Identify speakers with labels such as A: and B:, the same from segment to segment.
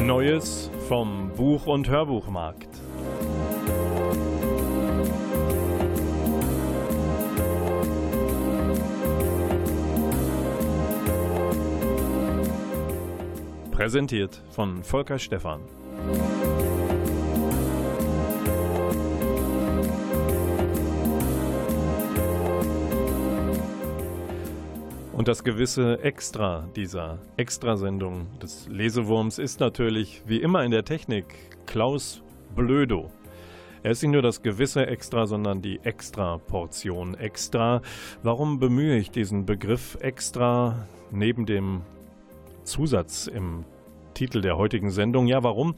A: Neues vom Buch- und Hörbuchmarkt. Präsentiert von Volker Stephan. Das gewisse Extra dieser Extrasendung des Lesewurms ist natürlich, wie immer in der Technik, Klaus Blödo. Er ist nicht nur das gewisse Extra, sondern die Extra-Portion Extra. Warum bemühe ich diesen Begriff Extra neben dem Zusatz im Titel der heutigen Sendung? Ja, warum?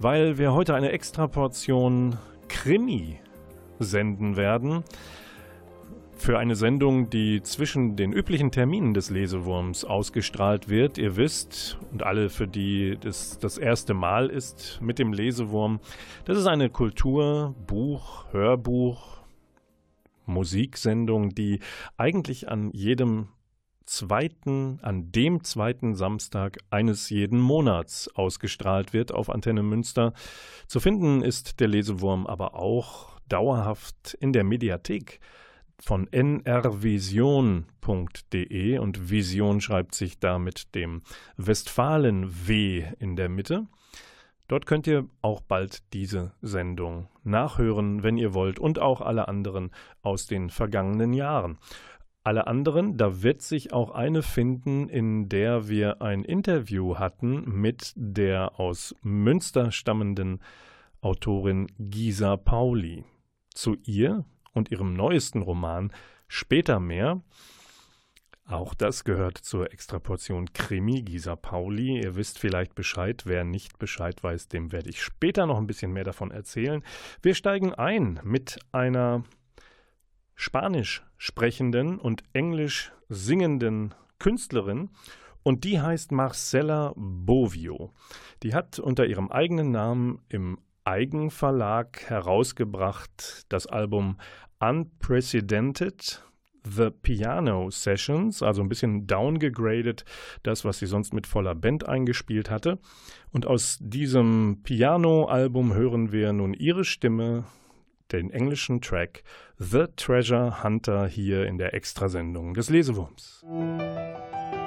A: Weil wir heute eine Extra-Portion Krimi senden werden für eine Sendung, die zwischen den üblichen Terminen des Lesewurms ausgestrahlt wird. Ihr wisst, und alle, für die das das erste Mal ist mit dem Lesewurm, das ist eine Kultur-, Buch-, Hörbuch-, Musiksendung, die eigentlich an jedem zweiten, an dem zweiten Samstag eines jeden Monats ausgestrahlt wird auf Antenne Münster. Zu finden ist der Lesewurm aber auch dauerhaft in der Mediathek von nrvision.de und Vision schreibt sich da mit dem Westfalen-W in der Mitte. Dort könnt ihr auch bald diese Sendung nachhören, wenn ihr wollt, und auch alle anderen aus den vergangenen Jahren. Alle anderen, da wird sich auch eine finden, in der wir ein Interview hatten mit der aus Münster stammenden Autorin Gisa Pauli. Zu ihr und ihrem neuesten Roman Später mehr. Auch das gehört zur Extraportion Krimi Gisa Pauli. Ihr wisst vielleicht Bescheid. Wer nicht Bescheid weiß, dem werde ich später noch ein bisschen mehr davon erzählen. Wir steigen ein mit einer spanisch sprechenden und englisch singenden Künstlerin. Und die heißt Marcella Bovio. Die hat unter ihrem eigenen Namen im Eigenverlag herausgebracht das Album Unprecedented The Piano Sessions, also ein bisschen downgegradet, das, was sie sonst mit voller Band eingespielt hatte. Und aus diesem Piano-Album hören wir nun ihre Stimme, den englischen Track The Treasure Hunter hier in der Extrasendung des Lesewurms. Musik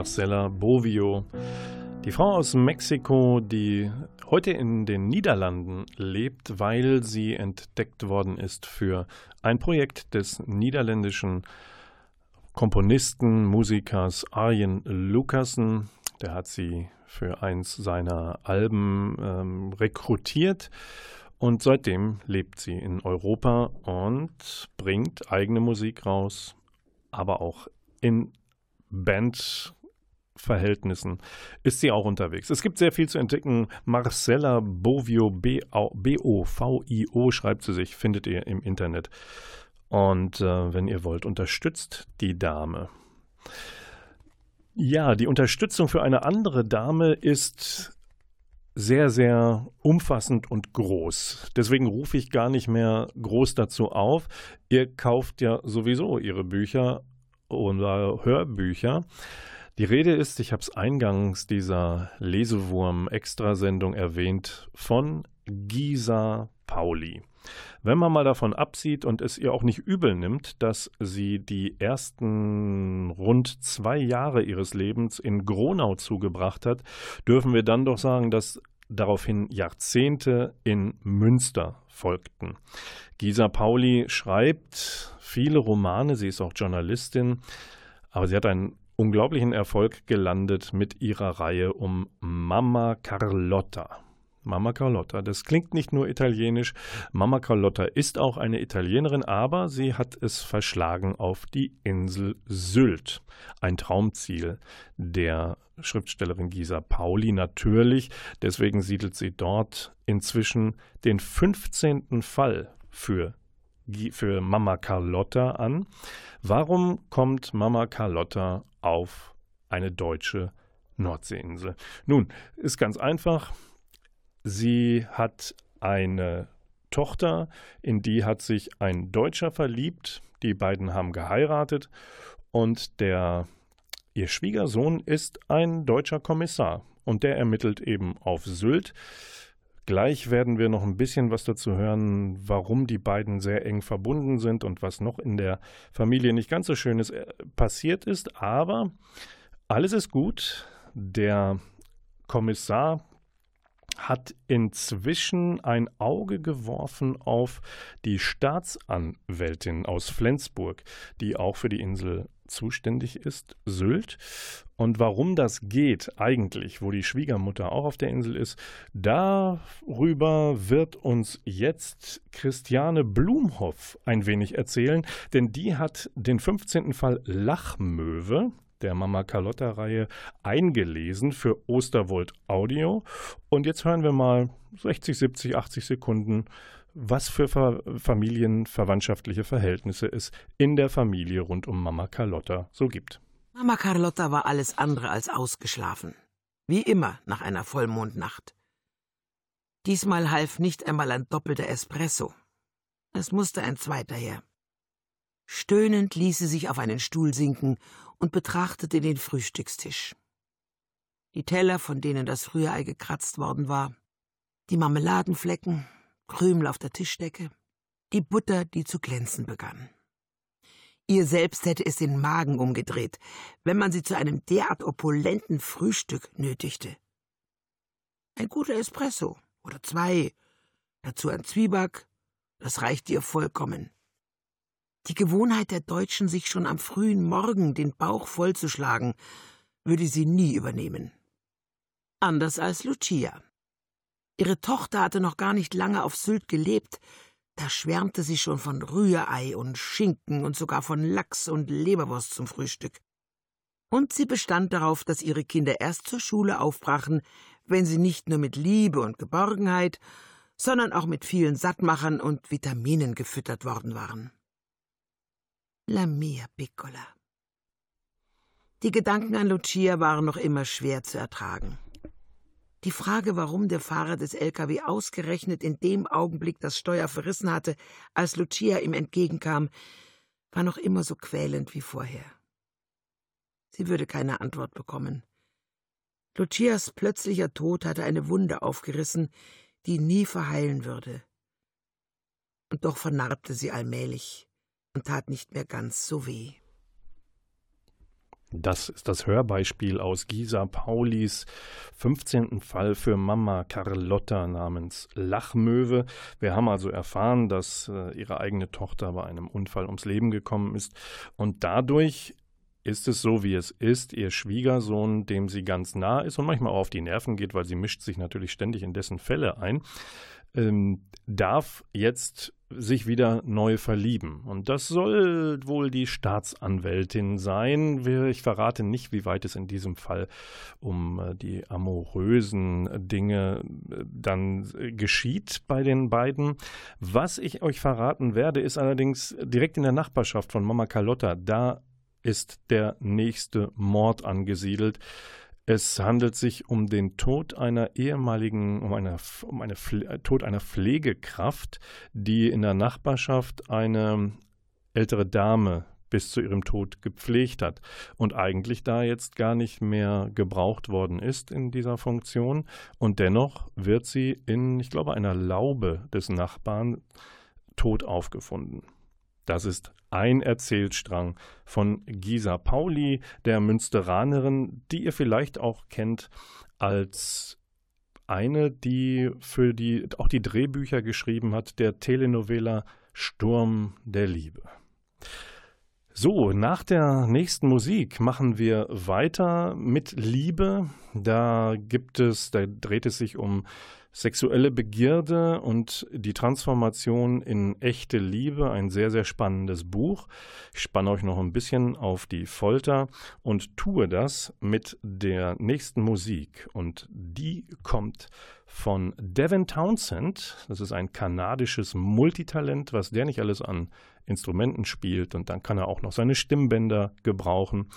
A: Marcella Bovio. Die Frau aus Mexiko, die heute in den Niederlanden lebt, weil sie entdeckt worden ist für ein Projekt des niederländischen Komponisten, Musikers Arjen Lucassen. Der hat sie für eins seiner Alben ähm, rekrutiert und seitdem lebt sie in Europa und bringt eigene Musik raus, aber auch in Band Verhältnissen ist sie auch unterwegs. Es gibt sehr viel zu entdecken. Marcella Bovio, B-O-V-I-O, schreibt sie sich, findet ihr im Internet. Und äh, wenn ihr wollt, unterstützt die Dame. Ja, die Unterstützung für eine andere Dame ist sehr, sehr umfassend und groß. Deswegen rufe ich gar nicht mehr groß dazu auf. Ihr kauft ja sowieso ihre Bücher oder Hörbücher. Die Rede ist, ich habe es eingangs dieser Lesewurm-Extrasendung erwähnt, von Gisa Pauli. Wenn man mal davon absieht und es ihr auch nicht übel nimmt, dass sie die ersten rund zwei Jahre ihres Lebens in Gronau zugebracht hat, dürfen wir dann doch sagen, dass daraufhin Jahrzehnte in Münster folgten. Gisa Pauli schreibt viele Romane, sie ist auch Journalistin, aber sie hat ein unglaublichen Erfolg gelandet mit ihrer Reihe um Mama Carlotta. Mama Carlotta, das klingt nicht nur italienisch. Mama Carlotta ist auch eine Italienerin, aber sie hat es verschlagen auf die Insel Sylt. Ein Traumziel der Schriftstellerin Gisa Pauli natürlich. Deswegen siedelt sie dort inzwischen den 15. Fall für für Mama Carlotta an. Warum kommt Mama Carlotta auf eine deutsche Nordseeinsel? Nun, ist ganz einfach. Sie hat eine Tochter, in die hat sich ein Deutscher verliebt. Die beiden haben geheiratet und der ihr Schwiegersohn ist ein deutscher Kommissar und der ermittelt eben auf Sylt. Gleich werden wir noch ein bisschen was dazu hören, warum die beiden sehr eng verbunden sind und was noch in der Familie nicht ganz so schönes äh, passiert ist. Aber alles ist gut. Der Kommissar hat inzwischen ein Auge geworfen auf die Staatsanwältin aus Flensburg, die auch für die Insel zuständig ist, Sylt. Und warum das geht eigentlich, wo die Schwiegermutter auch auf der Insel ist, darüber wird uns jetzt Christiane Blumhoff ein wenig erzählen, denn die hat den 15. Fall Lachmöwe der Mama Carlotta-Reihe eingelesen für Osterwold Audio. Und jetzt hören wir mal 60, 70, 80 Sekunden, was für familienverwandtschaftliche Verhältnisse es in der Familie rund um Mama Carlotta so gibt.
B: Mama Carlotta war alles andere als ausgeschlafen. Wie immer nach einer Vollmondnacht. Diesmal half nicht einmal ein doppelter Espresso. Es musste ein zweiter her. Stöhnend ließ sie sich auf einen Stuhl sinken und betrachtete den Frühstückstisch. Die Teller, von denen das Rührei gekratzt worden war, die Marmeladenflecken, Krümel auf der Tischdecke, die Butter, die zu glänzen begann. Ihr selbst hätte es den Magen umgedreht, wenn man sie zu einem derart opulenten Frühstück nötigte. Ein guter Espresso oder zwei, dazu ein Zwieback, das reicht ihr vollkommen. Die Gewohnheit der Deutschen, sich schon am frühen Morgen den Bauch vollzuschlagen, würde sie nie übernehmen. Anders als Lucia. Ihre Tochter hatte noch gar nicht lange auf Sylt gelebt, da schwärmte sie schon von Rührei und Schinken und sogar von Lachs und Leberwurst zum Frühstück. Und sie bestand darauf, dass ihre Kinder erst zur Schule aufbrachen, wenn sie nicht nur mit Liebe und Geborgenheit, sondern auch mit vielen Sattmachern und Vitaminen gefüttert worden waren. La mia piccola. Die Gedanken an Lucia waren noch immer schwer zu ertragen. Die Frage, warum der Fahrer des LKW ausgerechnet in dem Augenblick das Steuer verrissen hatte, als Lucia ihm entgegenkam, war noch immer so quälend wie vorher. Sie würde keine Antwort bekommen. Lucias plötzlicher Tod hatte eine Wunde aufgerissen, die nie verheilen würde. Und doch vernarbte sie allmählich und tat nicht mehr ganz so weh.
A: Das ist das Hörbeispiel aus Gisa Paulis 15. Fall für Mama Carlotta namens Lachmöwe. Wir haben also erfahren, dass äh, ihre eigene Tochter bei einem Unfall ums Leben gekommen ist und dadurch ist es so, wie es ist. Ihr Schwiegersohn, dem sie ganz nah ist und manchmal auch auf die Nerven geht, weil sie mischt sich natürlich ständig in dessen Fälle ein, ähm, darf jetzt sich wieder neu verlieben. Und das soll wohl die Staatsanwältin sein. Ich verrate nicht, wie weit es in diesem Fall um äh, die amorösen Dinge äh, dann äh, geschieht bei den beiden. Was ich euch verraten werde, ist allerdings direkt in der Nachbarschaft von Mama Carlotta. Da ist der nächste Mord angesiedelt. Es handelt sich um den Tod einer ehemaligen, um eine, um eine äh, Tod einer Pflegekraft, die in der Nachbarschaft eine ältere Dame bis zu ihrem Tod gepflegt hat und eigentlich da jetzt gar nicht mehr gebraucht worden ist in dieser Funktion. Und dennoch wird sie in, ich glaube, einer Laube des Nachbarn tot aufgefunden. Das ist ein Erzählstrang von Gisa Pauli, der Münsteranerin, die ihr vielleicht auch kennt als eine, die für die auch die Drehbücher geschrieben hat, der Telenovela Sturm der Liebe. So, nach der nächsten Musik machen wir weiter mit Liebe. Da gibt es, da dreht es sich um Sexuelle Begierde und die Transformation in echte Liebe, ein sehr, sehr spannendes Buch. Ich spanne euch noch ein bisschen auf die Folter und tue das mit der nächsten Musik. Und die kommt von Devin Townsend. Das ist ein kanadisches Multitalent, was der nicht alles an Instrumenten spielt. Und dann kann er auch noch seine Stimmbänder gebrauchen.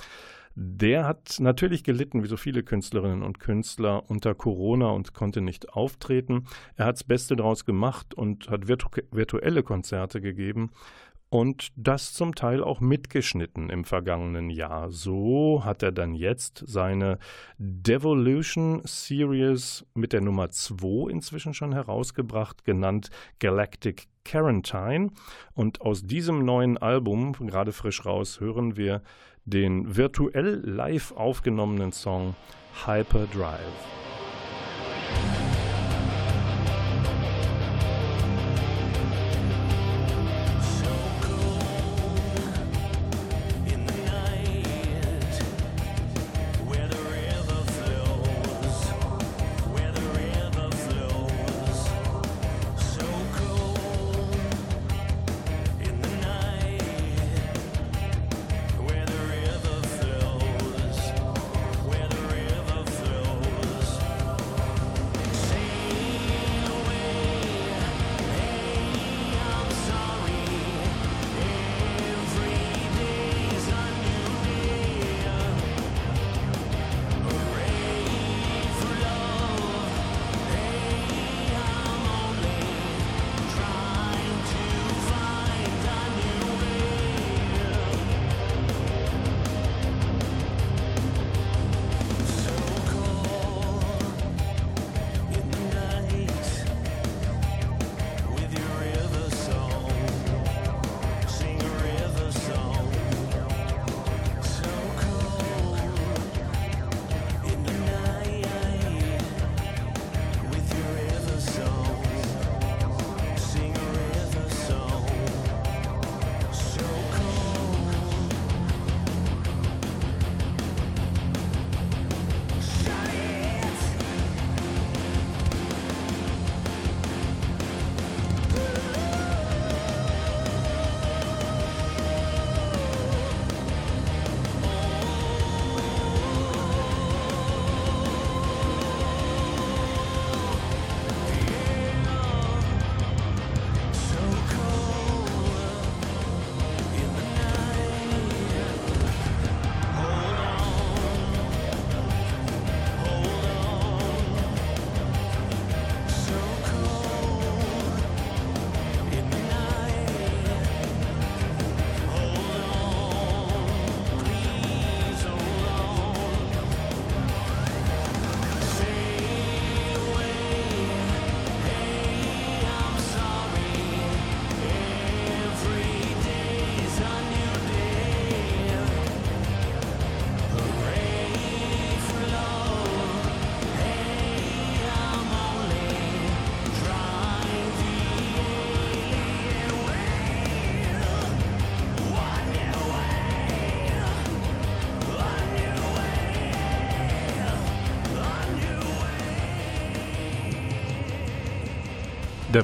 A: Der hat natürlich gelitten, wie so viele Künstlerinnen und Künstler, unter Corona und konnte nicht auftreten. Er hat das Beste daraus gemacht und hat virtu virtuelle Konzerte gegeben und das zum Teil auch mitgeschnitten im vergangenen Jahr. So hat er dann jetzt seine Devolution Series mit der Nummer 2 inzwischen schon herausgebracht, genannt Galactic Quarantine. Und aus diesem neuen Album, gerade frisch raus, hören wir den virtuell live aufgenommenen Song Hyperdrive.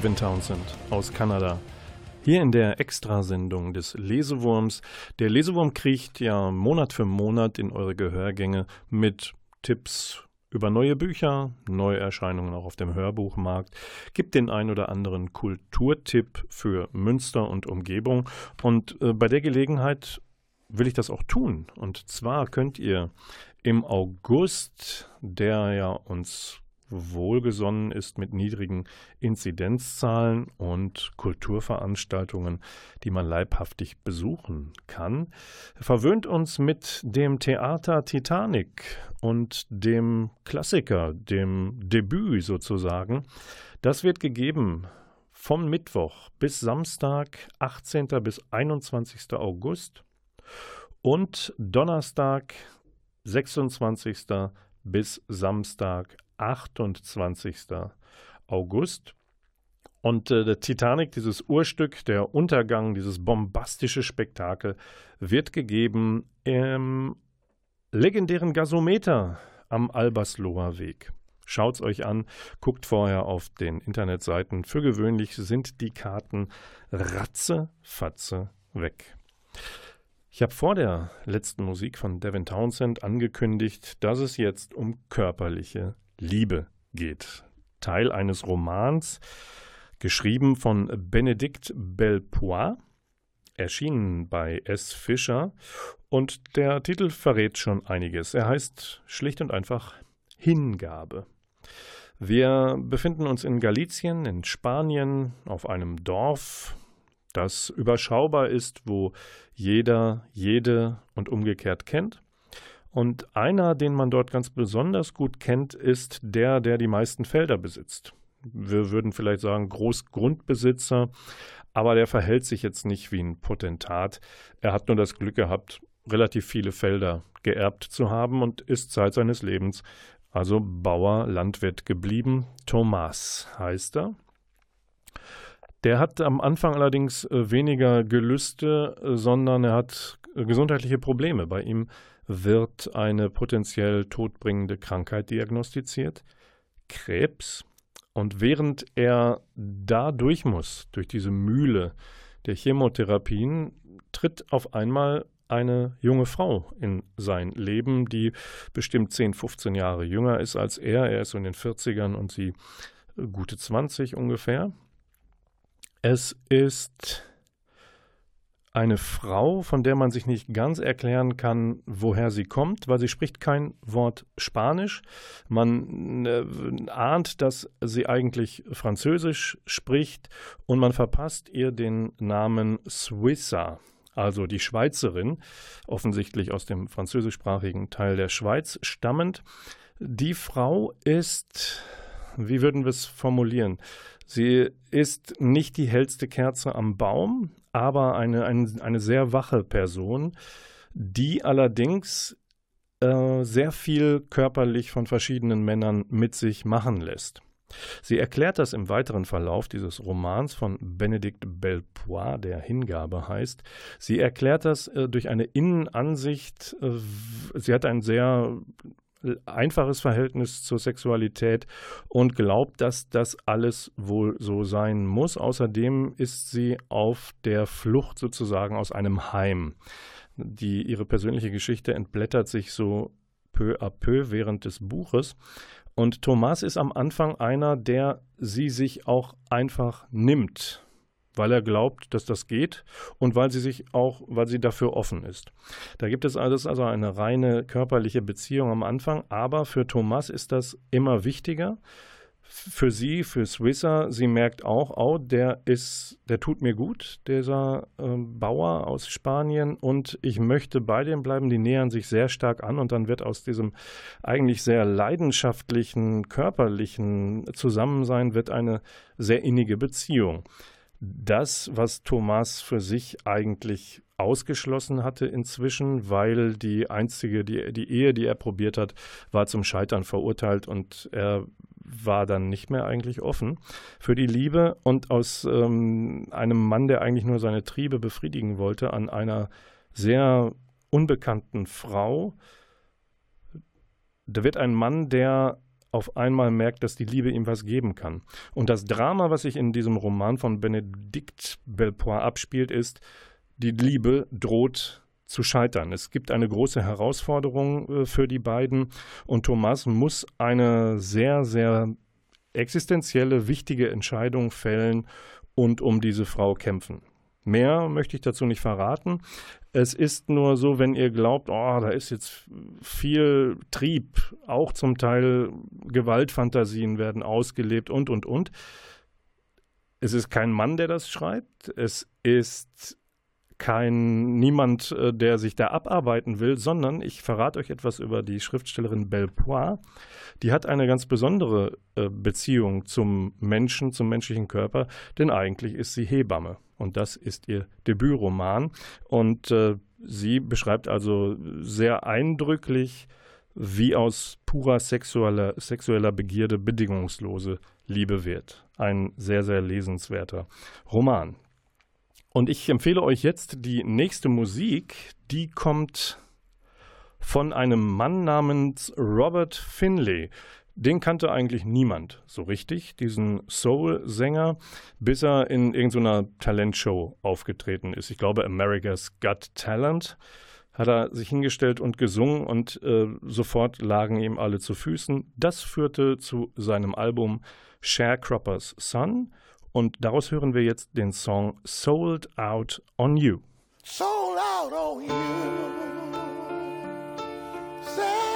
A: Devin Townsend aus Kanada. Hier in der Extrasendung des Lesewurms. Der Lesewurm kriecht ja Monat für Monat in eure Gehörgänge mit Tipps über neue Bücher, Neuerscheinungen auch auf dem Hörbuchmarkt, gibt den ein oder anderen Kulturtipp für Münster und Umgebung. Und äh, bei der Gelegenheit will ich das auch tun. Und zwar könnt ihr im August, der ja uns wohlgesonnen ist mit niedrigen Inzidenzzahlen und Kulturveranstaltungen, die man leibhaftig besuchen kann, verwöhnt uns mit dem Theater Titanic und dem Klassiker, dem Debüt sozusagen. Das wird gegeben vom Mittwoch bis Samstag, 18. bis 21. August und Donnerstag, 26. bis Samstag, 28. August. Und äh, der Titanic, dieses Urstück, der Untergang, dieses bombastische Spektakel, wird gegeben im legendären Gasometer am Albersloher Weg. Schaut's euch an, guckt vorher auf den Internetseiten. Für gewöhnlich sind die Karten ratze, fatze weg. Ich habe vor der letzten Musik von Devin Townsend angekündigt, dass es jetzt um körperliche Liebe geht. Teil eines Romans, geschrieben von Benedikt Belpois, erschienen bei S. Fischer. Und der Titel verrät schon einiges. Er heißt schlicht und einfach Hingabe. Wir befinden uns in Galizien, in Spanien, auf einem Dorf, das überschaubar ist, wo jeder, jede und umgekehrt kennt. Und einer, den man dort ganz besonders gut kennt, ist der, der die meisten Felder besitzt. Wir würden vielleicht sagen Großgrundbesitzer, aber der verhält sich jetzt nicht wie ein Potentat. Er hat nur das Glück gehabt, relativ viele Felder geerbt zu haben und ist Zeit seines Lebens also Bauer, Landwirt geblieben. Thomas heißt er. Der hat am Anfang allerdings äh, weniger Gelüste, äh, sondern er hat äh, gesundheitliche Probleme. Bei ihm wird eine potenziell todbringende Krankheit diagnostiziert, Krebs. Und während er da durch muss, durch diese Mühle der Chemotherapien, tritt auf einmal eine junge Frau in sein Leben, die bestimmt 10, 15 Jahre jünger ist als er. Er ist in den 40ern und sie gute 20 ungefähr. Es ist eine Frau, von der man sich nicht ganz erklären kann, woher sie kommt, weil sie spricht kein Wort Spanisch. Man äh, ahnt, dass sie eigentlich Französisch spricht und man verpasst ihr den Namen Swissa, also die Schweizerin, offensichtlich aus dem französischsprachigen Teil der Schweiz stammend. Die Frau ist, wie würden wir es formulieren? Sie ist nicht die hellste Kerze am Baum, aber eine, eine, eine sehr wache Person, die allerdings äh, sehr viel körperlich von verschiedenen Männern mit sich machen lässt. Sie erklärt das im weiteren Verlauf dieses Romans von Benedikt Belpois, der Hingabe heißt. Sie erklärt das äh, durch eine Innenansicht. Äh, sie hat ein sehr einfaches Verhältnis zur Sexualität und glaubt, dass das alles wohl so sein muss. Außerdem ist sie auf der Flucht sozusagen aus einem Heim. Die, ihre persönliche Geschichte entblättert sich so peu à peu während des Buches. Und Thomas ist am Anfang einer, der sie sich auch einfach nimmt weil er glaubt, dass das geht und weil sie sich auch, weil sie dafür offen ist. Da gibt es alles also eine reine körperliche Beziehung am Anfang, aber für Thomas ist das immer wichtiger. Für sie, für Swisser, sie merkt auch, oh, der ist, der tut mir gut, dieser äh, Bauer aus Spanien und ich möchte bei dem bleiben. Die nähern sich sehr stark an und dann wird aus diesem eigentlich sehr leidenschaftlichen, körperlichen Zusammensein wird eine sehr innige Beziehung das, was Thomas für sich eigentlich ausgeschlossen hatte inzwischen, weil die einzige, die, die Ehe, die er probiert hat, war zum Scheitern verurteilt und er war dann nicht mehr eigentlich offen für die Liebe. Und aus ähm, einem Mann, der eigentlich nur seine Triebe befriedigen wollte, an einer sehr unbekannten Frau, da wird ein Mann, der auf einmal merkt, dass die Liebe ihm was geben kann. Und das Drama, was sich in diesem Roman von Benedict Belpois abspielt, ist, die Liebe droht zu scheitern. Es gibt eine große Herausforderung äh, für die beiden und Thomas muss eine sehr, sehr existenzielle, wichtige Entscheidung fällen und um diese Frau kämpfen. Mehr möchte ich dazu nicht verraten. Es ist nur so, wenn ihr glaubt, oh, da ist jetzt viel Trieb, auch zum Teil Gewaltfantasien werden ausgelebt und, und, und. Es ist kein Mann, der das schreibt. Es ist kein niemand, äh, der sich da abarbeiten will, sondern ich verrate euch etwas über die Schriftstellerin Belpois. Die hat eine ganz besondere äh, Beziehung zum Menschen, zum menschlichen Körper, denn eigentlich ist sie Hebamme und das ist ihr Debütroman und äh, sie beschreibt also sehr eindrücklich, wie aus purer sexueller, sexueller Begierde bedingungslose Liebe wird. Ein sehr, sehr lesenswerter Roman. Und ich empfehle euch jetzt die nächste Musik, die kommt von einem Mann namens Robert Finlay. Den kannte eigentlich niemand so richtig, diesen Soul-Sänger, bis er in irgendeiner Talentshow aufgetreten ist. Ich glaube, America's Got Talent hat er sich hingestellt und gesungen und äh, sofort lagen ihm alle zu Füßen. Das führte zu seinem Album Sharecroppers Son und daraus hören wir jetzt den Song Sold Out on You.
C: Sold out on you. Sad,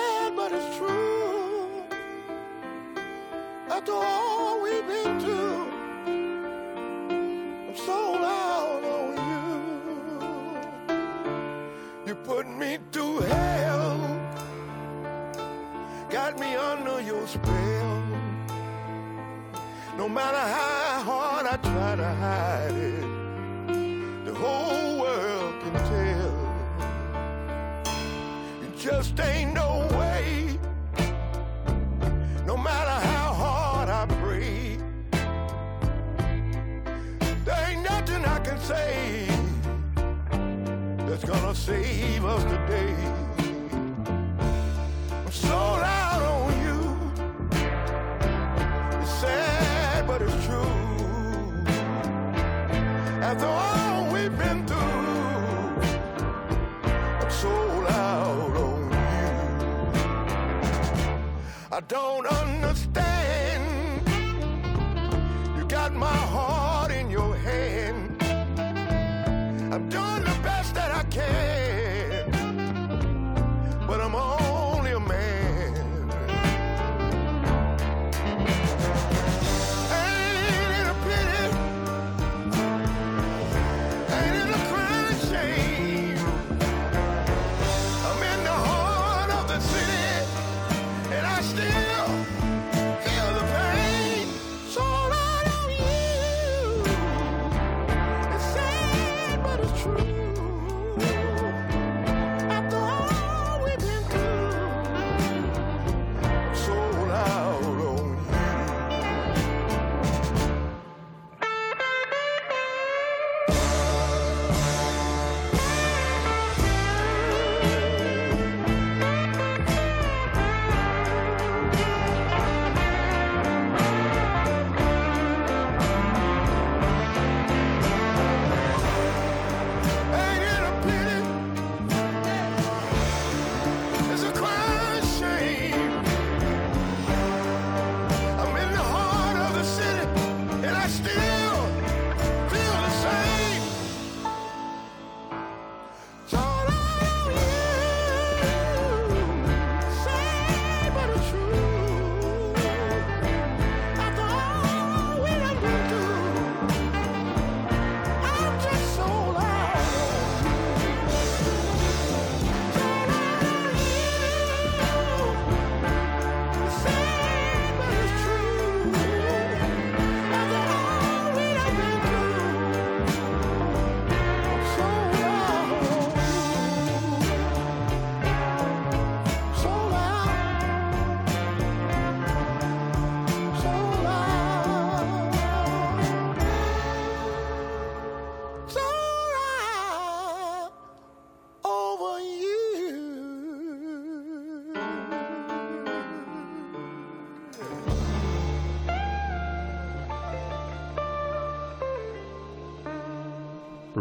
C: After all we've been through, I'm so out on you. You put me through hell, got me under your spell. No matter how hard I try to hide it, the whole world can tell. It just ain't no way. No matter how say that's gonna save us today. I'm so out on you. It's sad, but it's true. After all we've been through, I'm sold out on you. I don't understand.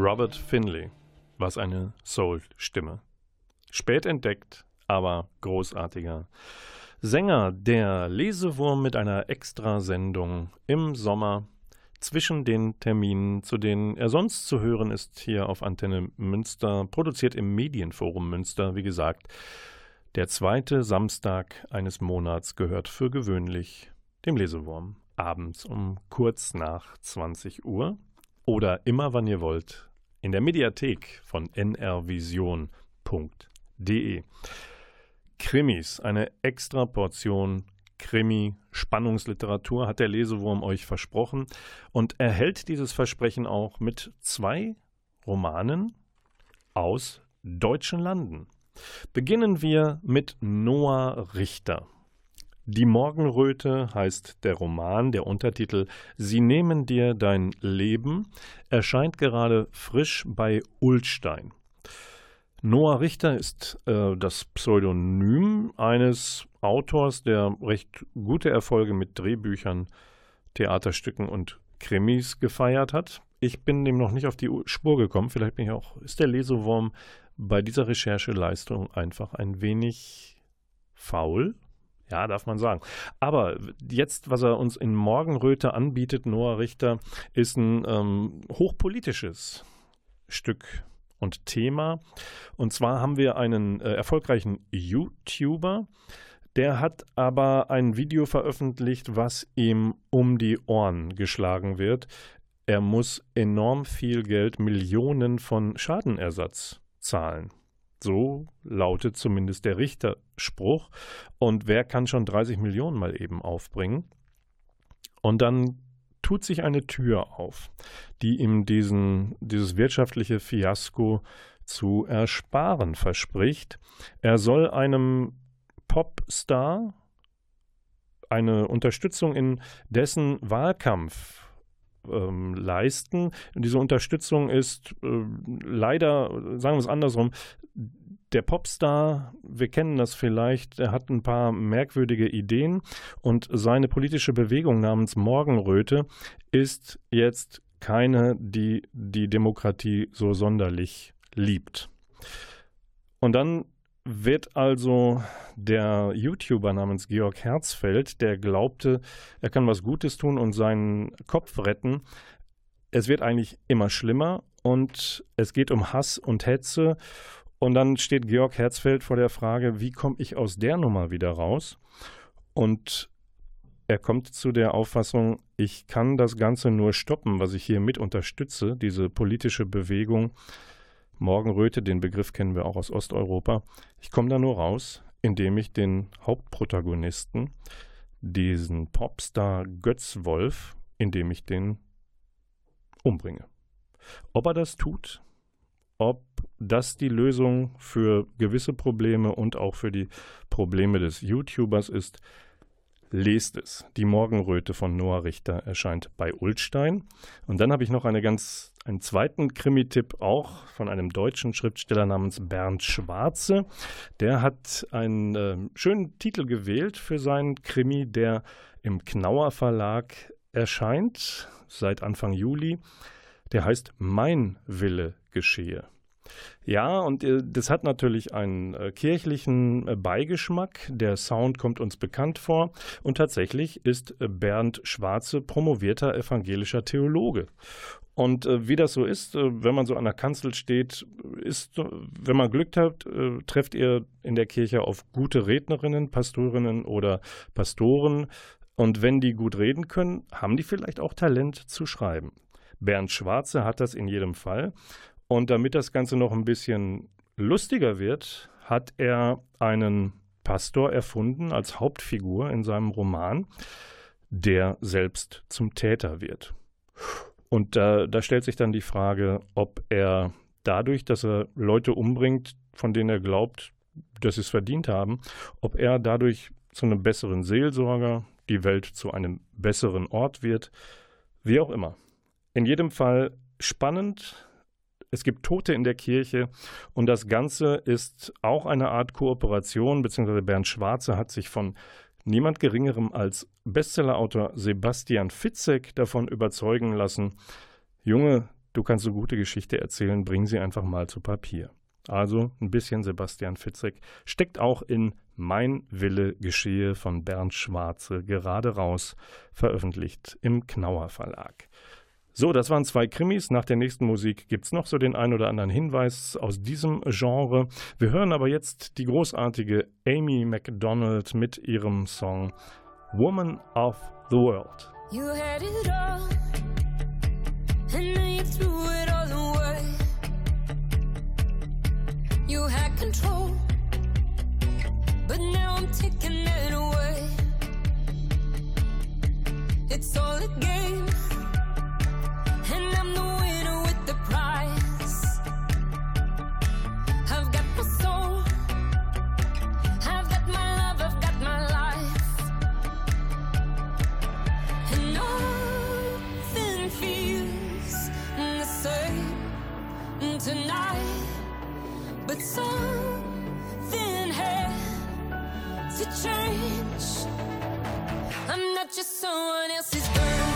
A: Robert Finley. Was eine Soul-Stimme. Spät entdeckt, aber großartiger. Sänger der Lesewurm mit einer Extrasendung im Sommer zwischen den Terminen, zu denen er sonst zu hören ist, hier auf Antenne Münster, produziert im Medienforum Münster, wie gesagt. Der zweite Samstag eines Monats gehört für gewöhnlich dem Lesewurm. Abends um kurz nach 20 Uhr oder immer wann ihr wollt in der Mediathek von nrvision.de. Krimis, eine extra Portion Krimi, Spannungsliteratur hat der Lesewurm euch versprochen und erhält dieses Versprechen auch mit zwei Romanen aus deutschen Landen. Beginnen wir mit Noah Richter. Die Morgenröte heißt der Roman, der Untertitel Sie nehmen dir dein Leben erscheint gerade frisch bei Ulstein. Noah Richter ist äh, das Pseudonym eines Autors, der recht gute Erfolge mit Drehbüchern, Theaterstücken und Krimis gefeiert hat. Ich bin dem noch nicht auf die Spur gekommen. Vielleicht bin ich auch, ist der Lesewurm bei dieser Rechercheleistung einfach ein wenig faul? Ja, darf man sagen. Aber jetzt, was er uns in Morgenröte anbietet, Noah Richter, ist ein ähm, hochpolitisches Stück und Thema. Und zwar haben wir einen äh, erfolgreichen YouTuber, der hat aber ein Video veröffentlicht, was ihm um die Ohren geschlagen wird. Er muss enorm viel Geld, Millionen von Schadenersatz zahlen. So lautet zumindest der Richterspruch. Und wer kann schon 30 Millionen mal eben aufbringen? Und dann tut sich eine Tür auf, die ihm diesen, dieses wirtschaftliche Fiasko zu ersparen verspricht. Er soll einem Popstar eine Unterstützung in dessen Wahlkampf ähm, leisten. Und diese Unterstützung ist äh, leider, sagen wir es andersrum, der Popstar, wir kennen das vielleicht, er hat ein paar merkwürdige Ideen und seine politische Bewegung namens Morgenröte ist jetzt keine, die die Demokratie so sonderlich liebt. Und dann wird also der YouTuber namens Georg Herzfeld, der glaubte, er kann was Gutes tun und seinen Kopf retten, es wird eigentlich immer schlimmer und es geht um Hass und Hetze und dann steht Georg Herzfeld vor der Frage, wie komme ich aus der Nummer wieder raus? Und er kommt zu der Auffassung, ich kann das Ganze nur stoppen, was ich hier mit unterstütze, diese politische Bewegung. Morgenröte, den Begriff kennen wir auch aus Osteuropa. Ich komme da nur raus, indem ich den Hauptprotagonisten, diesen Popstar Götz Wolf, indem ich den umbringe. Ob er das tut, ob das die Lösung für gewisse Probleme und auch für die Probleme des YouTubers ist, lest es. Die Morgenröte von Noah Richter erscheint bei Ulstein. Und dann habe ich noch eine ganz, einen zweiten Krimi-Tipp auch von einem deutschen Schriftsteller namens Bernd Schwarze. Der hat einen äh, schönen Titel gewählt für seinen Krimi, der im Knauer Verlag erscheint seit Anfang Juli. Der heißt Mein Wille geschehe. Ja, und äh, das hat natürlich einen äh, kirchlichen äh, Beigeschmack. Der Sound kommt uns bekannt vor. Und tatsächlich ist Bernd Schwarze promovierter evangelischer Theologe. Und wie das so ist, wenn man so an der Kanzel steht, ist, wenn man Glück hat, trefft ihr in der Kirche auf gute Rednerinnen, Pastorinnen oder Pastoren. Und wenn die gut reden können, haben die vielleicht auch Talent zu schreiben. Bernd Schwarze hat das in jedem Fall. Und damit das Ganze noch ein bisschen lustiger wird, hat er einen Pastor erfunden als Hauptfigur in seinem Roman, der selbst zum Täter wird. Und da, da stellt sich dann die Frage, ob er dadurch, dass er Leute umbringt, von denen er glaubt, dass sie es verdient haben, ob er dadurch zu einem besseren Seelsorger, die Welt zu einem besseren Ort wird, wie auch immer. In jedem Fall spannend, es gibt Tote in der Kirche und das Ganze ist auch eine Art Kooperation, beziehungsweise Bernd Schwarze hat sich von niemand Geringerem als Bestsellerautor Sebastian Fitzek davon überzeugen lassen, Junge,
D: du kannst so gute Geschichte erzählen, bring sie einfach mal zu Papier. Also ein bisschen Sebastian Fitzek steckt auch in Mein Wille geschehe von Bernd Schwarze gerade raus, veröffentlicht im Knauer Verlag. So, das waren zwei Krimis. Nach der nächsten Musik gibt es noch so den ein oder anderen Hinweis aus diesem Genre. Wir hören aber jetzt die großartige Amy MacDonald mit ihrem Song Woman of the World. You had it all, and now you threw it all away. You had control, but now I'm taking it away. It's all a game. Something had to change. I'm not just someone else's girl.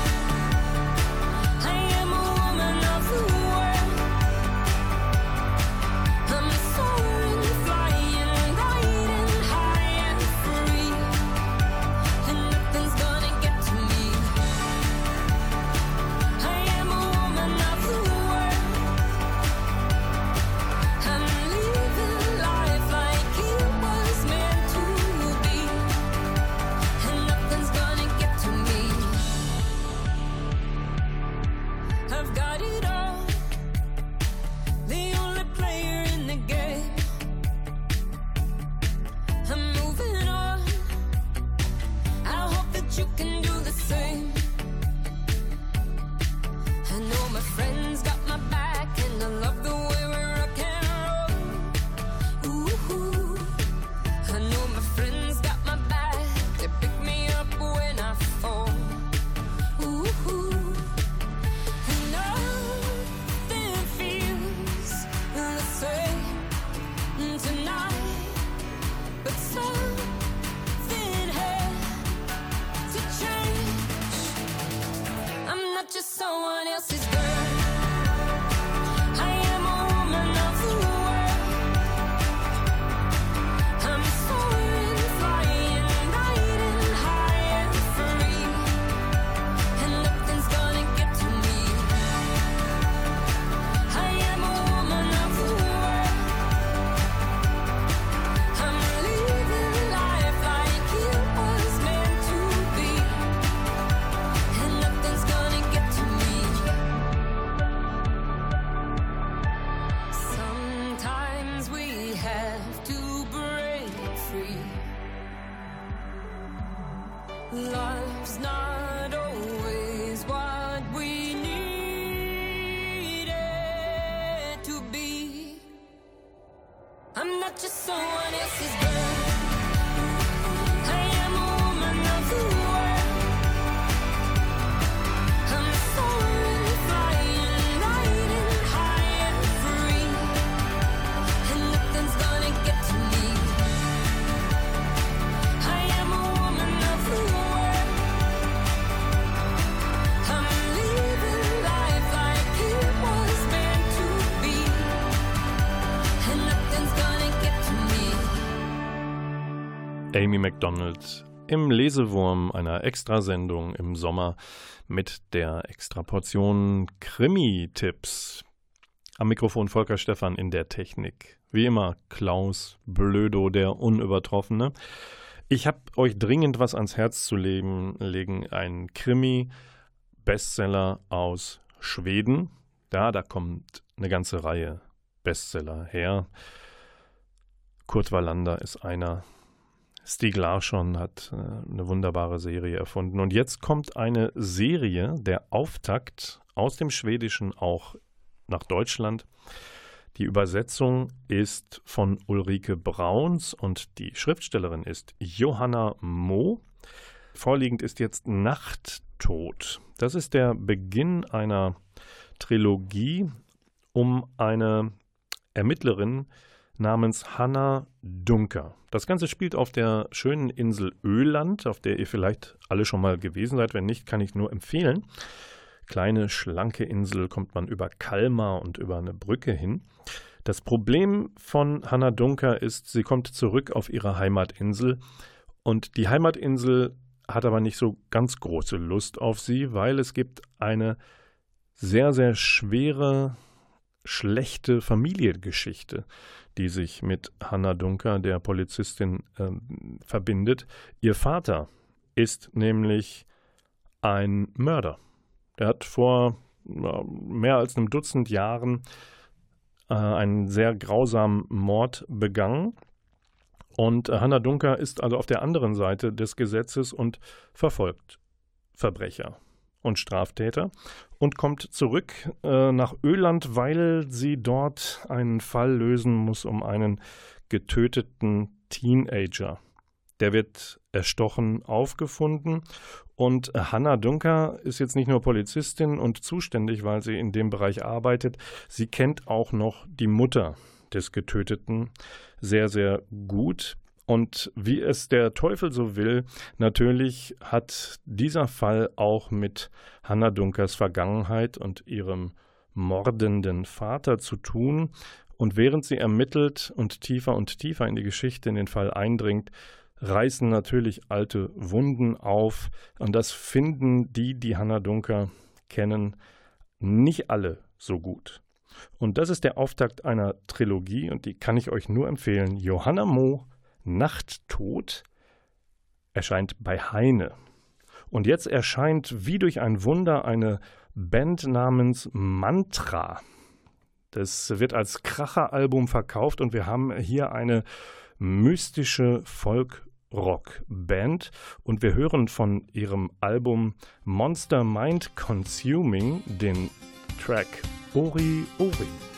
D: just someone else's girl. I Amy MacDonald im Lesewurm einer Extrasendung im Sommer mit der Extraportion Krimi-Tipps. Am Mikrofon Volker Stephan in der Technik. Wie immer Klaus Blödo, der Unübertroffene. Ich habe euch dringend was ans Herz zu legen, legen ein Krimi-Bestseller aus Schweden. Da, da kommt eine ganze Reihe Bestseller her. Kurt Wallander ist einer, Stieg Larsson hat äh, eine wunderbare Serie erfunden. Und jetzt kommt eine Serie, der Auftakt aus dem Schwedischen auch nach Deutschland. Die Übersetzung ist von Ulrike Brauns und die Schriftstellerin ist Johanna Mo. Vorliegend ist jetzt Nachttod. Das ist der Beginn einer Trilogie um eine Ermittlerin, namens Hanna Dunker. Das Ganze spielt auf der schönen Insel Öland, auf der ihr vielleicht alle schon mal gewesen seid. Wenn nicht, kann ich nur empfehlen.
A: kleine, schlanke Insel kommt man über Kalmar und über eine Brücke hin. Das Problem von Hannah Dunker ist, sie kommt zurück auf ihre Heimatinsel und die Heimatinsel hat aber nicht so ganz große Lust auf sie, weil es gibt eine sehr, sehr schwere, schlechte Familiengeschichte, die sich mit Hannah Dunker, der Polizistin, äh, verbindet. Ihr Vater ist nämlich ein Mörder. Der hat vor mehr als einem Dutzend Jahren äh, einen sehr grausamen Mord begangen. Und äh, Hannah Dunker ist also auf der anderen Seite des Gesetzes und verfolgt Verbrecher und Straftäter und kommt zurück äh, nach Öland, weil sie dort einen Fall lösen muss um einen getöteten Teenager. Der wird erstochen aufgefunden und Hannah Dunker ist jetzt nicht nur Polizistin und zuständig, weil sie in dem Bereich arbeitet, sie kennt auch noch die Mutter des Getöteten sehr, sehr gut. Und wie es der Teufel so will, natürlich hat dieser Fall auch mit Hannah Dunkers Vergangenheit und ihrem mordenden Vater zu tun. Und während sie ermittelt und tiefer und tiefer in die Geschichte, in den Fall eindringt, reißen natürlich alte Wunden auf. Und das finden die, die Hannah Dunker kennen, nicht alle so gut. Und das ist der Auftakt einer Trilogie und die kann ich euch nur empfehlen. Johanna Mo, Nachttod, erscheint bei Heine. Und jetzt erscheint wie durch ein Wunder eine Band namens Mantra. Das wird als Kracher-Album verkauft und wir haben hier eine mystische Folk- Rock-Band und wir hören von ihrem Album Monster Mind Consuming den Track Ori Ori.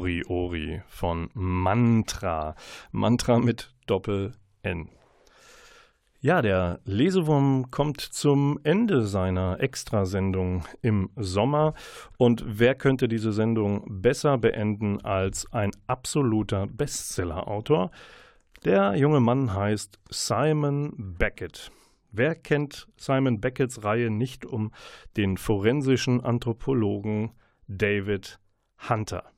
A: Ori Ori von Mantra. Mantra mit Doppel-N. Ja, der Lesewurm kommt zum Ende seiner Extrasendung im Sommer. Und wer könnte diese Sendung besser beenden als ein absoluter Bestseller-Autor? Der junge Mann heißt Simon Beckett. Wer kennt Simon Becketts Reihe nicht um den forensischen Anthropologen David Hunter?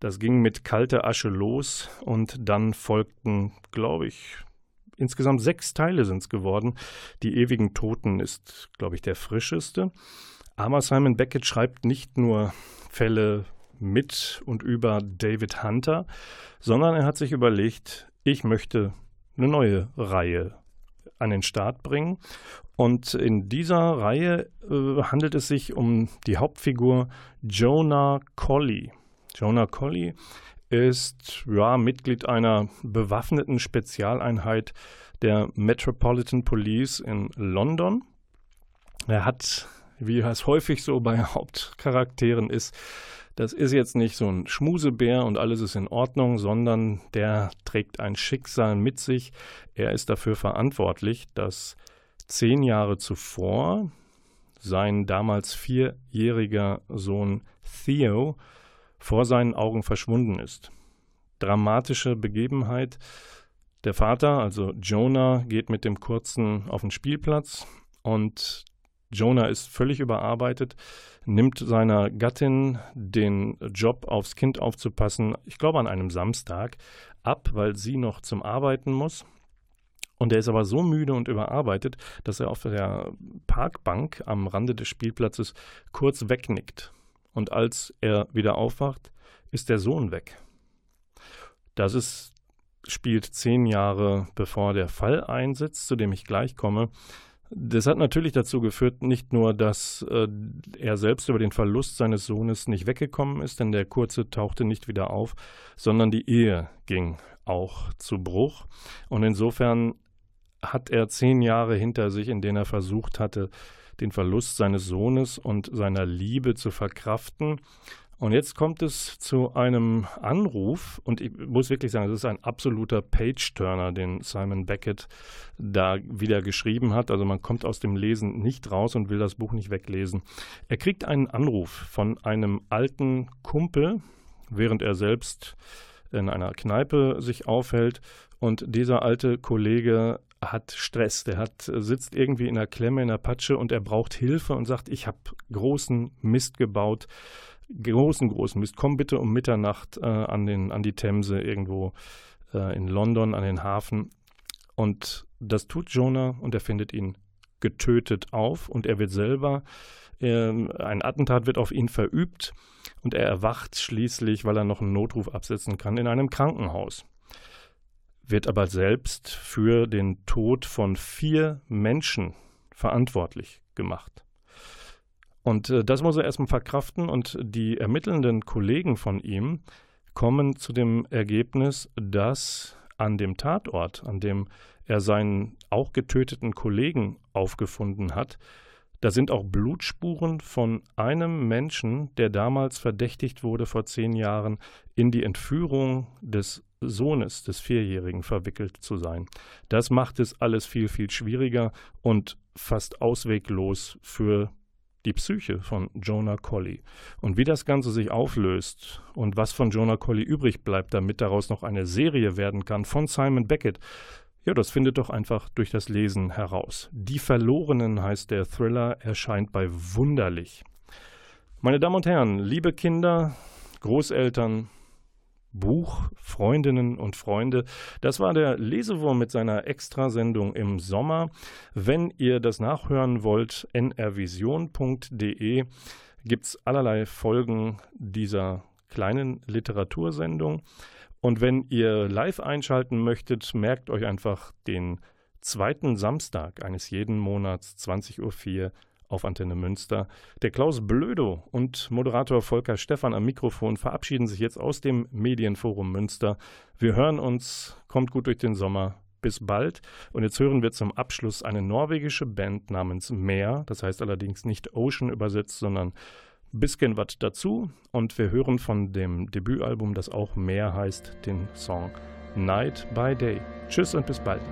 A: Das ging mit kalter Asche los und dann folgten, glaube ich, insgesamt sechs Teile sind es geworden. Die ewigen Toten ist, glaube ich, der frischeste. Aber Simon Beckett schreibt nicht nur Fälle mit und über David Hunter, sondern er hat sich überlegt, ich möchte eine neue Reihe an den Start bringen. Und in dieser Reihe äh, handelt es sich um die Hauptfigur Jonah Colley. Jonah Colley ist ja, Mitglied einer bewaffneten Spezialeinheit der Metropolitan Police in London. Er hat, wie es häufig so bei Hauptcharakteren ist, das ist jetzt nicht so ein Schmusebär und alles ist in Ordnung, sondern der trägt ein Schicksal mit sich. Er ist dafür verantwortlich, dass zehn Jahre zuvor sein damals vierjähriger Sohn Theo vor seinen Augen verschwunden ist. Dramatische Begebenheit. Der Vater, also Jonah, geht mit dem Kurzen auf den Spielplatz und Jonah ist völlig überarbeitet, nimmt seiner Gattin den Job, aufs Kind aufzupassen, ich glaube an einem Samstag, ab, weil sie noch zum Arbeiten muss. Und er ist aber so müde und überarbeitet, dass er auf der Parkbank am Rande des Spielplatzes kurz wegnickt. Und als er wieder aufwacht, ist der Sohn weg. Das ist, spielt zehn Jahre bevor der Fall einsetzt, zu dem ich gleich komme. Das hat natürlich dazu geführt, nicht nur, dass äh, er selbst über den Verlust seines Sohnes nicht weggekommen ist, denn der Kurze tauchte nicht wieder auf, sondern die Ehe ging auch zu Bruch. Und insofern hat er zehn Jahre hinter sich, in denen er versucht hatte, den Verlust seines Sohnes und seiner Liebe zu verkraften. Und jetzt kommt es zu einem Anruf, und ich muss wirklich sagen, es ist ein absoluter Page-Turner, den Simon Beckett da wieder geschrieben hat. Also man kommt aus dem Lesen nicht raus und will das Buch nicht weglesen. Er kriegt einen Anruf von einem alten Kumpel, während er selbst in einer Kneipe sich aufhält. Und dieser alte Kollege hat Stress, der hat, sitzt irgendwie in der Klemme, in der Patsche und er braucht Hilfe und sagt, ich habe großen Mist gebaut großen, großen Mist. Komm bitte um Mitternacht äh, an, den, an die Themse irgendwo äh, in London, an den Hafen. Und das tut Jonah und er findet ihn getötet auf und er wird selber, äh, ein Attentat wird auf ihn verübt und er erwacht schließlich, weil er noch einen Notruf absetzen kann, in einem Krankenhaus. Wird aber selbst für den Tod von vier Menschen verantwortlich gemacht. Und äh, das muss er erstmal verkraften und die ermittelnden Kollegen von ihm kommen zu dem Ergebnis, dass an dem Tatort, an dem er seinen auch getöteten Kollegen aufgefunden hat, da sind auch Blutspuren von einem Menschen, der damals verdächtigt wurde, vor zehn Jahren in die Entführung des Sohnes des Vierjährigen verwickelt zu sein. Das macht es alles viel, viel schwieriger und fast ausweglos für die Psyche von Jonah Colley. Und wie das Ganze sich auflöst und was von Jonah Colley übrig bleibt, damit daraus noch eine Serie werden kann von Simon Beckett, ja, das findet doch einfach durch das Lesen heraus. Die Verlorenen heißt der Thriller, erscheint bei Wunderlich. Meine Damen und Herren, liebe Kinder, Großeltern, Buch, Freundinnen und Freunde. Das war der Lesewurm mit seiner Extrasendung im Sommer. Wenn ihr das nachhören wollt, nrvision.de gibt es allerlei Folgen dieser kleinen Literatursendung. Und wenn ihr live einschalten möchtet, merkt euch einfach den zweiten Samstag eines jeden Monats, 20.04 Uhr, auf Antenne Münster. Der Klaus Blödo und Moderator Volker Stephan am Mikrofon verabschieden sich jetzt aus dem Medienforum Münster. Wir hören uns, kommt gut durch den Sommer. Bis bald. Und jetzt hören wir zum Abschluss eine norwegische Band namens Meer. Das heißt allerdings nicht Ocean übersetzt, sondern bisschen was dazu und wir hören von dem Debütalbum, das auch mehr heißt, den Song Night by Day. Tschüss und bis bald.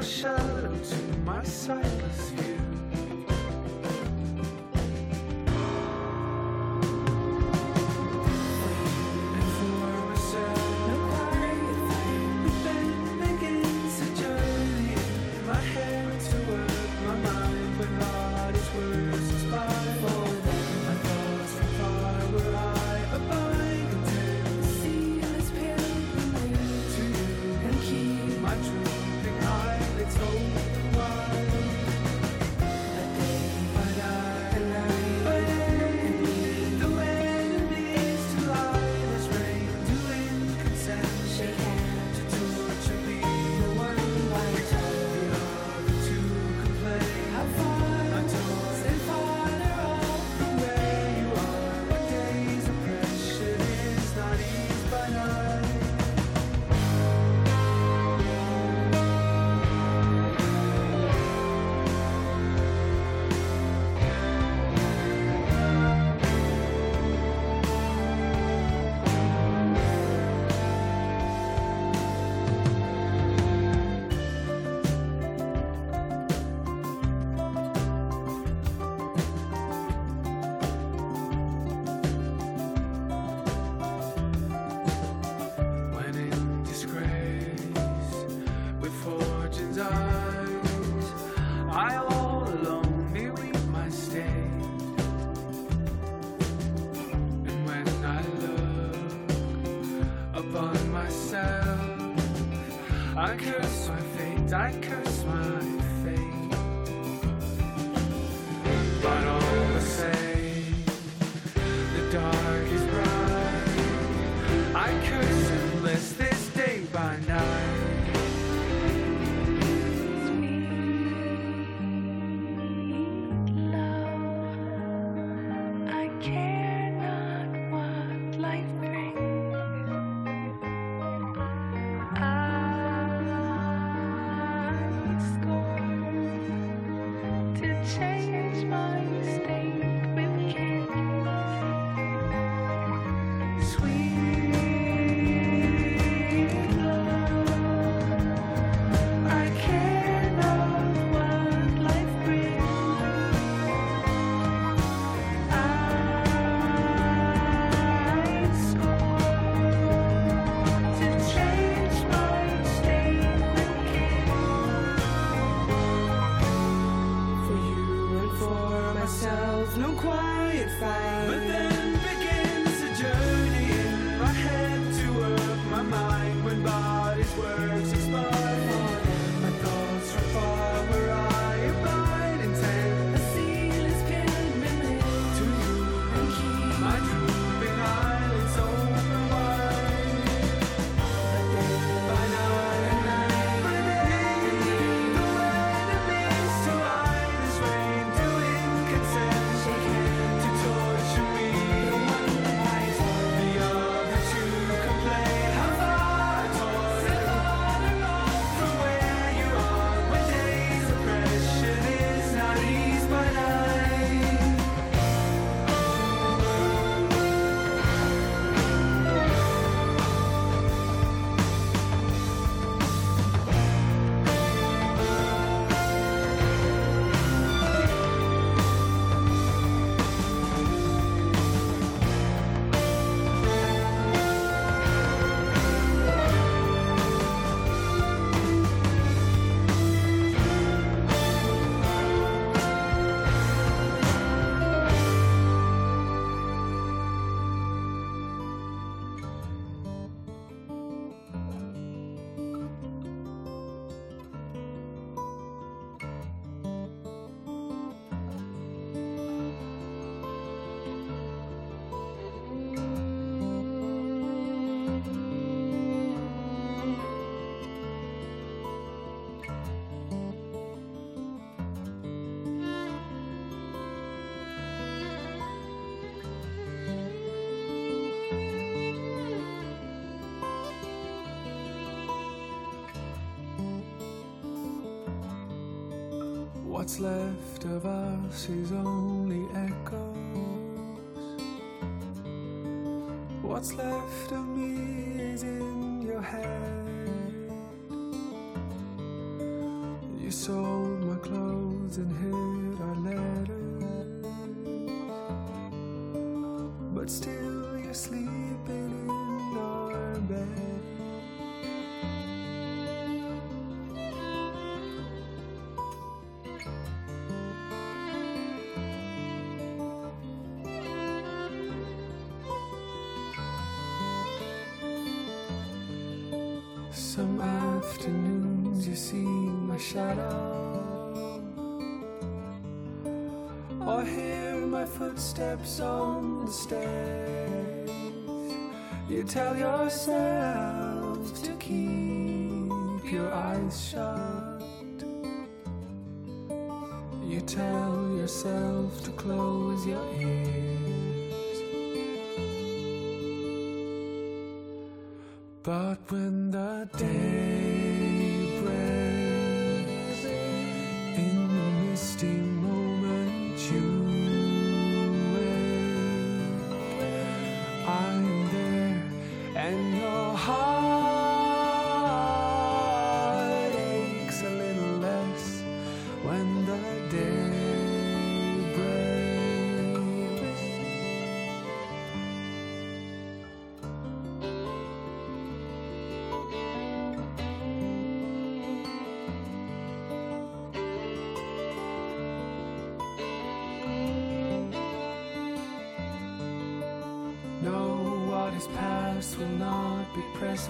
E: ocean score. what's left of us is only echoes. What's left of me is in your head. You sold. Some afternoons you see my shadow, or hear my footsteps on the stairs. You tell yourself to keep your eyes shut. You tell yourself to close your ears.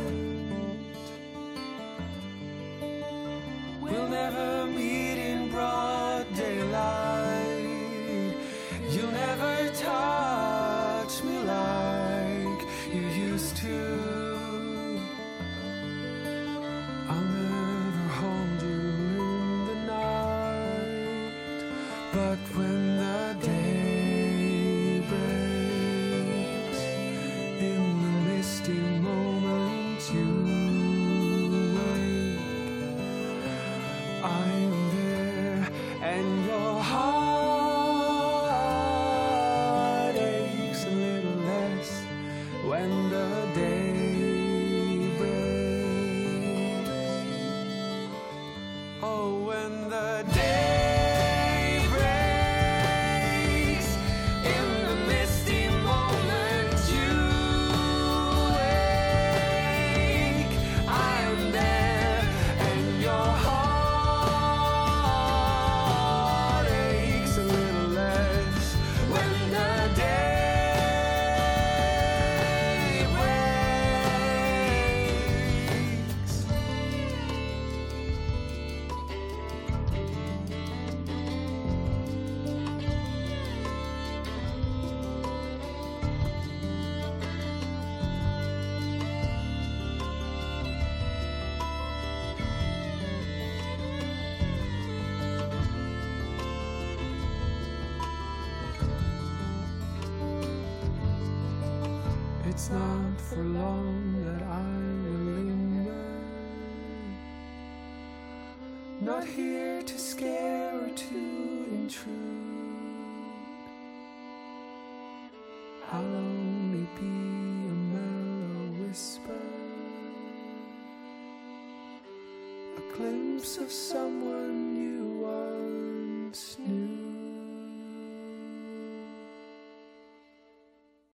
E: Thank you.